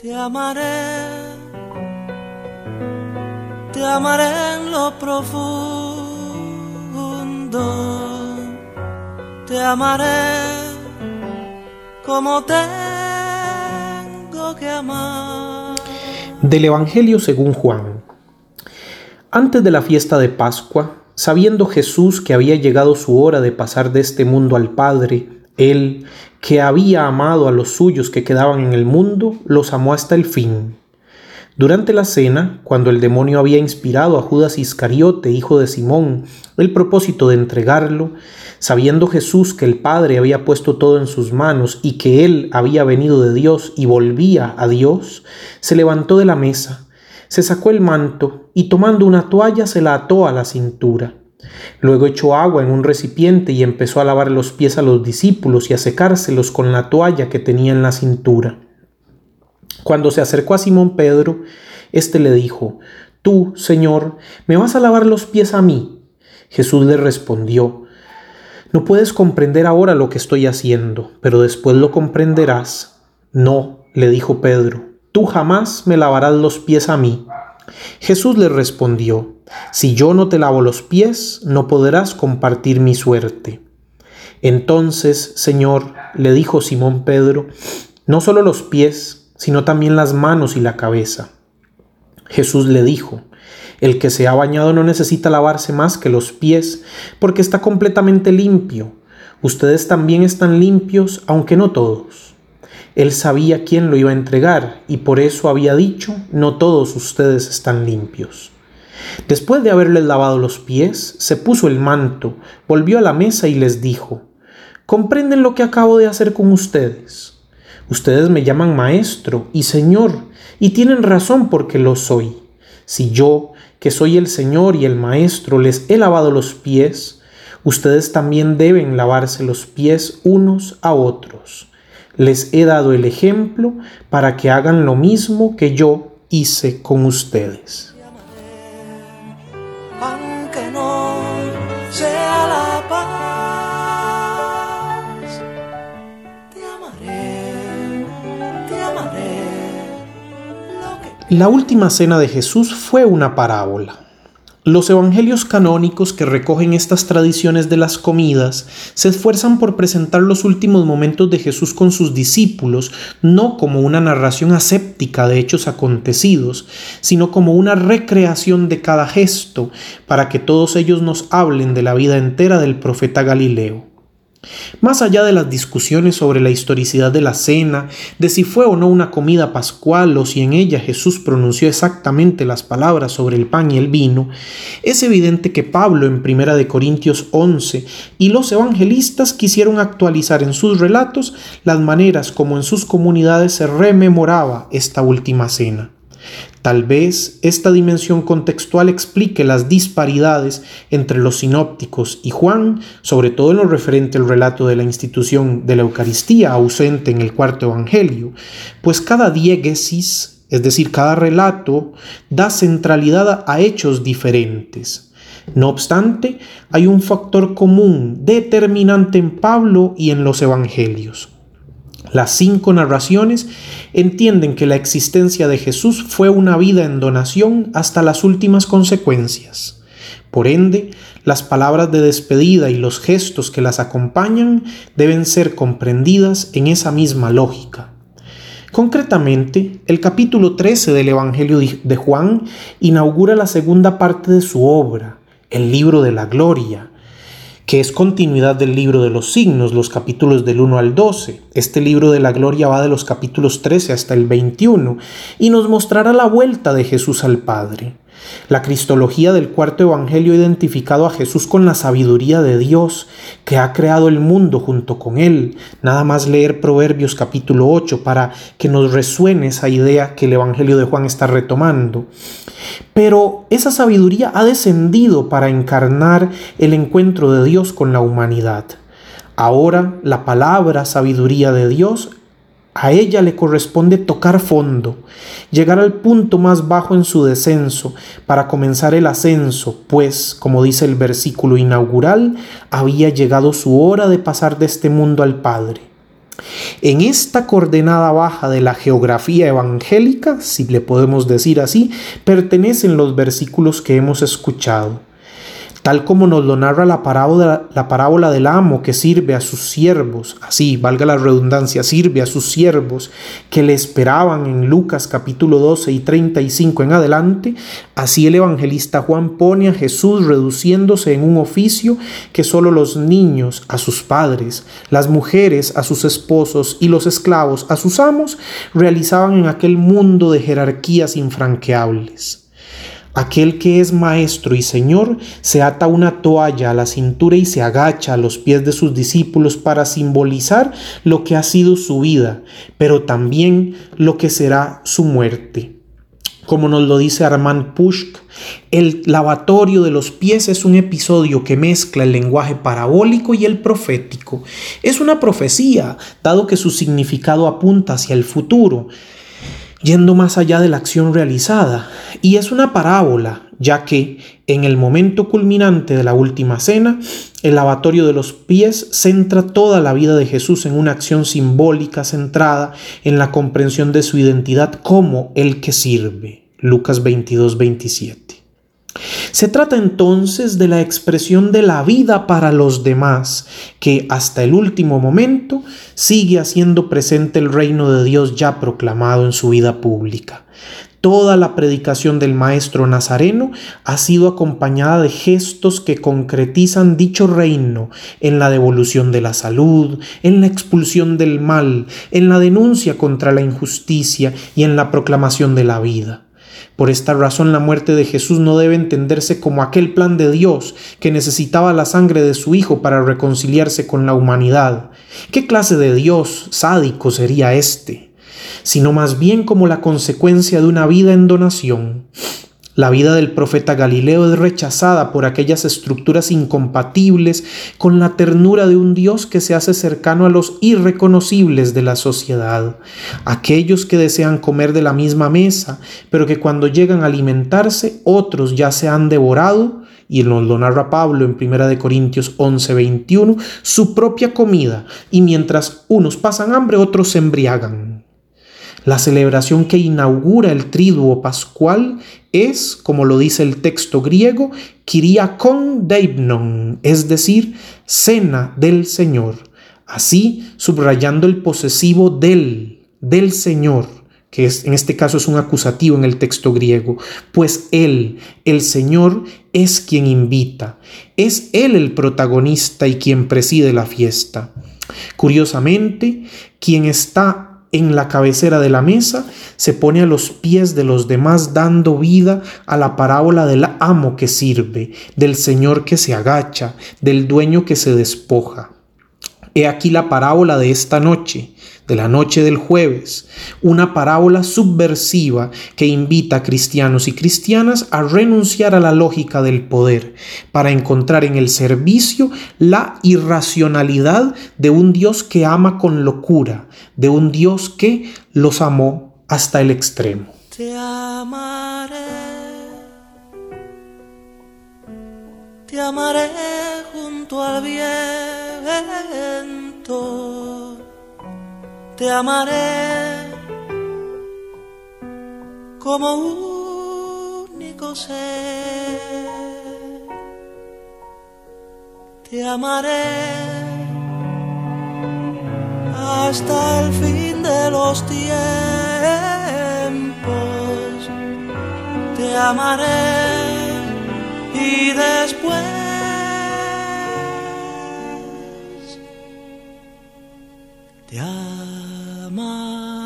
Te amaré, te amaré en lo profundo, te amaré como tengo que amar. Del Evangelio según Juan. Antes de la fiesta de Pascua, sabiendo Jesús que había llegado su hora de pasar de este mundo al Padre, él, que había amado a los suyos que quedaban en el mundo, los amó hasta el fin. Durante la cena, cuando el demonio había inspirado a Judas Iscariote, hijo de Simón, el propósito de entregarlo, sabiendo Jesús que el Padre había puesto todo en sus manos y que él había venido de Dios y volvía a Dios, se levantó de la mesa, se sacó el manto y tomando una toalla se la ató a la cintura Luego echó agua en un recipiente y empezó a lavar los pies a los discípulos y a secárselos con la toalla que tenía en la cintura. Cuando se acercó a Simón Pedro, éste le dijo, Tú, Señor, ¿me vas a lavar los pies a mí? Jesús le respondió, No puedes comprender ahora lo que estoy haciendo, pero después lo comprenderás. No, le dijo Pedro, tú jamás me lavarás los pies a mí. Jesús le respondió, Si yo no te lavo los pies, no podrás compartir mi suerte. Entonces, Señor, le dijo Simón Pedro, no solo los pies, sino también las manos y la cabeza. Jesús le dijo, el que se ha bañado no necesita lavarse más que los pies, porque está completamente limpio. Ustedes también están limpios, aunque no todos. Él sabía quién lo iba a entregar y por eso había dicho, no todos ustedes están limpios. Después de haberles lavado los pies, se puso el manto, volvió a la mesa y les dijo, ¿comprenden lo que acabo de hacer con ustedes? Ustedes me llaman maestro y señor, y tienen razón porque lo soy. Si yo, que soy el señor y el maestro, les he lavado los pies, ustedes también deben lavarse los pies unos a otros. Les he dado el ejemplo para que hagan lo mismo que yo hice con ustedes. La última cena de Jesús fue una parábola. Los evangelios canónicos que recogen estas tradiciones de las comidas se esfuerzan por presentar los últimos momentos de Jesús con sus discípulos no como una narración aséptica de hechos acontecidos, sino como una recreación de cada gesto para que todos ellos nos hablen de la vida entera del profeta Galileo. Más allá de las discusiones sobre la historicidad de la cena, de si fue o no una comida pascual o si en ella Jesús pronunció exactamente las palabras sobre el pan y el vino, es evidente que Pablo en 1 Corintios 11 y los evangelistas quisieron actualizar en sus relatos las maneras como en sus comunidades se rememoraba esta última cena. Tal vez esta dimensión contextual explique las disparidades entre los sinópticos y Juan, sobre todo en lo referente al relato de la institución de la Eucaristía ausente en el cuarto Evangelio, pues cada diégesis, es decir, cada relato, da centralidad a hechos diferentes. No obstante, hay un factor común determinante en Pablo y en los Evangelios. Las cinco narraciones entienden que la existencia de Jesús fue una vida en donación hasta las últimas consecuencias. Por ende, las palabras de despedida y los gestos que las acompañan deben ser comprendidas en esa misma lógica. Concretamente, el capítulo 13 del Evangelio de Juan inaugura la segunda parte de su obra, el libro de la gloria, que es continuidad del libro de los signos, los capítulos del 1 al 12. Este libro de la gloria va de los capítulos 13 hasta el 21 y nos mostrará la vuelta de Jesús al Padre. La cristología del cuarto evangelio ha identificado a Jesús con la sabiduría de Dios que ha creado el mundo junto con él. Nada más leer Proverbios capítulo 8 para que nos resuene esa idea que el evangelio de Juan está retomando. Pero esa sabiduría ha descendido para encarnar el encuentro de Dios con la humanidad. Ahora la palabra sabiduría de Dios a ella le corresponde tocar fondo, llegar al punto más bajo en su descenso para comenzar el ascenso, pues, como dice el versículo inaugural, había llegado su hora de pasar de este mundo al Padre. En esta coordenada baja de la geografía evangélica, si le podemos decir así, pertenecen los versículos que hemos escuchado tal como nos lo narra la parábola, la parábola del amo que sirve a sus siervos, así, valga la redundancia, sirve a sus siervos que le esperaban en Lucas capítulo 12 y 35 en adelante, así el evangelista Juan pone a Jesús reduciéndose en un oficio que solo los niños a sus padres, las mujeres a sus esposos y los esclavos a sus amos realizaban en aquel mundo de jerarquías infranqueables. Aquel que es maestro y señor se ata una toalla a la cintura y se agacha a los pies de sus discípulos para simbolizar lo que ha sido su vida, pero también lo que será su muerte. Como nos lo dice Armand Pushk, el lavatorio de los pies es un episodio que mezcla el lenguaje parabólico y el profético. Es una profecía, dado que su significado apunta hacia el futuro yendo más allá de la acción realizada. Y es una parábola, ya que en el momento culminante de la última cena, el lavatorio de los pies centra toda la vida de Jesús en una acción simbólica centrada en la comprensión de su identidad como el que sirve. Lucas 22, 27. Se trata entonces de la expresión de la vida para los demás, que hasta el último momento sigue haciendo presente el reino de Dios ya proclamado en su vida pública. Toda la predicación del Maestro Nazareno ha sido acompañada de gestos que concretizan dicho reino en la devolución de la salud, en la expulsión del mal, en la denuncia contra la injusticia y en la proclamación de la vida. Por esta razón la muerte de Jesús no debe entenderse como aquel plan de Dios que necesitaba la sangre de su Hijo para reconciliarse con la humanidad. ¿Qué clase de Dios sádico sería este? Sino más bien como la consecuencia de una vida en donación. La vida del profeta Galileo es rechazada por aquellas estructuras incompatibles con la ternura de un Dios que se hace cercano a los irreconocibles de la sociedad, aquellos que desean comer de la misma mesa, pero que cuando llegan a alimentarse otros ya se han devorado y nos lo narra Pablo en 1 Corintios 11, 21, su propia comida, y mientras unos pasan hambre, otros se embriagan. La celebración que inaugura el triduo pascual es, como lo dice el texto griego, Kyriakon Deibnon, es decir, cena del Señor. Así, subrayando el posesivo del, del Señor, que es, en este caso es un acusativo en el texto griego, pues Él, el Señor, es quien invita, es Él el protagonista y quien preside la fiesta. Curiosamente, quien está en la cabecera de la mesa, se pone a los pies de los demás dando vida a la parábola del amo que sirve, del señor que se agacha, del dueño que se despoja. He aquí la parábola de esta noche, de la noche del jueves, una parábola subversiva que invita a cristianos y cristianas a renunciar a la lógica del poder para encontrar en el servicio la irracionalidad de un Dios que ama con locura, de un Dios que los amó hasta el extremo. Te amaré, te amaré junto al viento, te amaré como único ser, te amaré hasta el fin de los tiempos. Te amaré y después My.